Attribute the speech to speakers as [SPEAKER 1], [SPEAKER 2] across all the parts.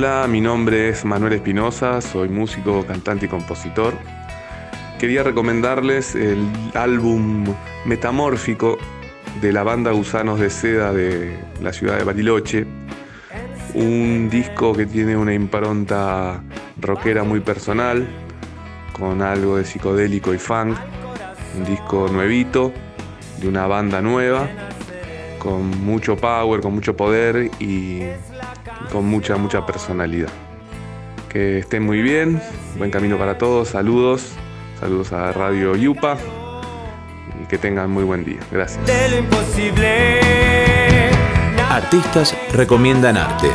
[SPEAKER 1] Hola, mi nombre es Manuel Espinosa, soy músico, cantante y compositor. Quería recomendarles el álbum Metamórfico de la banda Gusanos de Seda de la ciudad de Bariloche. Un disco que tiene una impronta rockera muy personal, con algo de psicodélico y funk. Un disco nuevito, de una banda nueva, con mucho power, con mucho poder y con mucha, mucha personalidad. Que estén muy bien, buen camino para todos, saludos, saludos a Radio Yupa y que tengan muy buen día. Gracias.
[SPEAKER 2] Artistas recomiendan arte.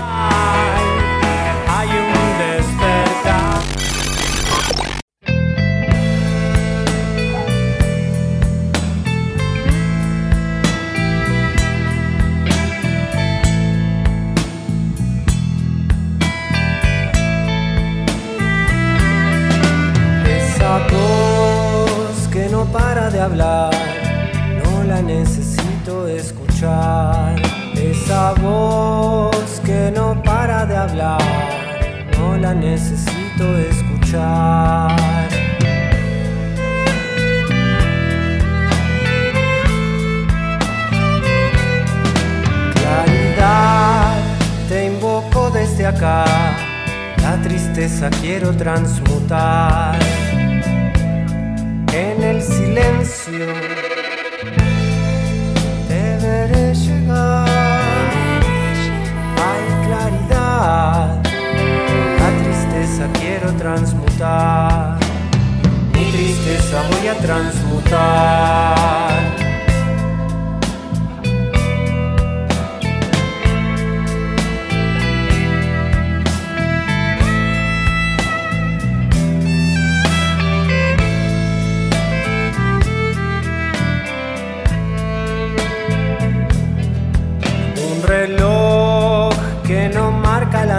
[SPEAKER 3] Hablar, no la necesito escuchar. Esa voz que no para de hablar, no la necesito escuchar. Claridad, te invoco desde acá, la tristeza quiero transmutar en el silencio deberé llegar. Hay claridad, la tristeza quiero transmutar. Mi tristeza voy a transmutar.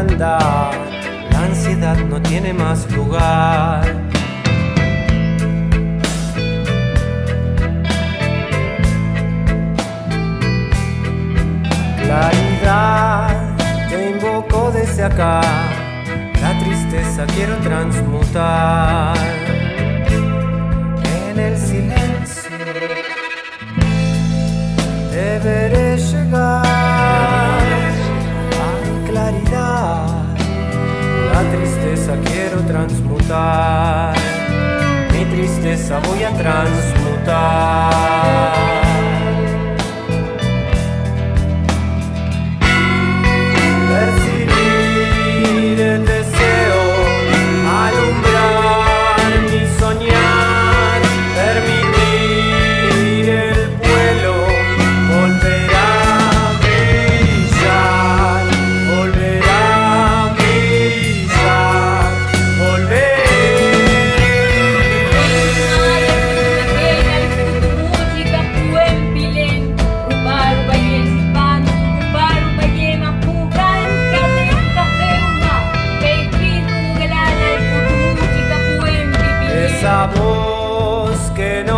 [SPEAKER 3] La ansiedad no tiene más lugar. Claridad, te invoco desde acá, la tristeza quiero transmutar en el silencio. Transmutar.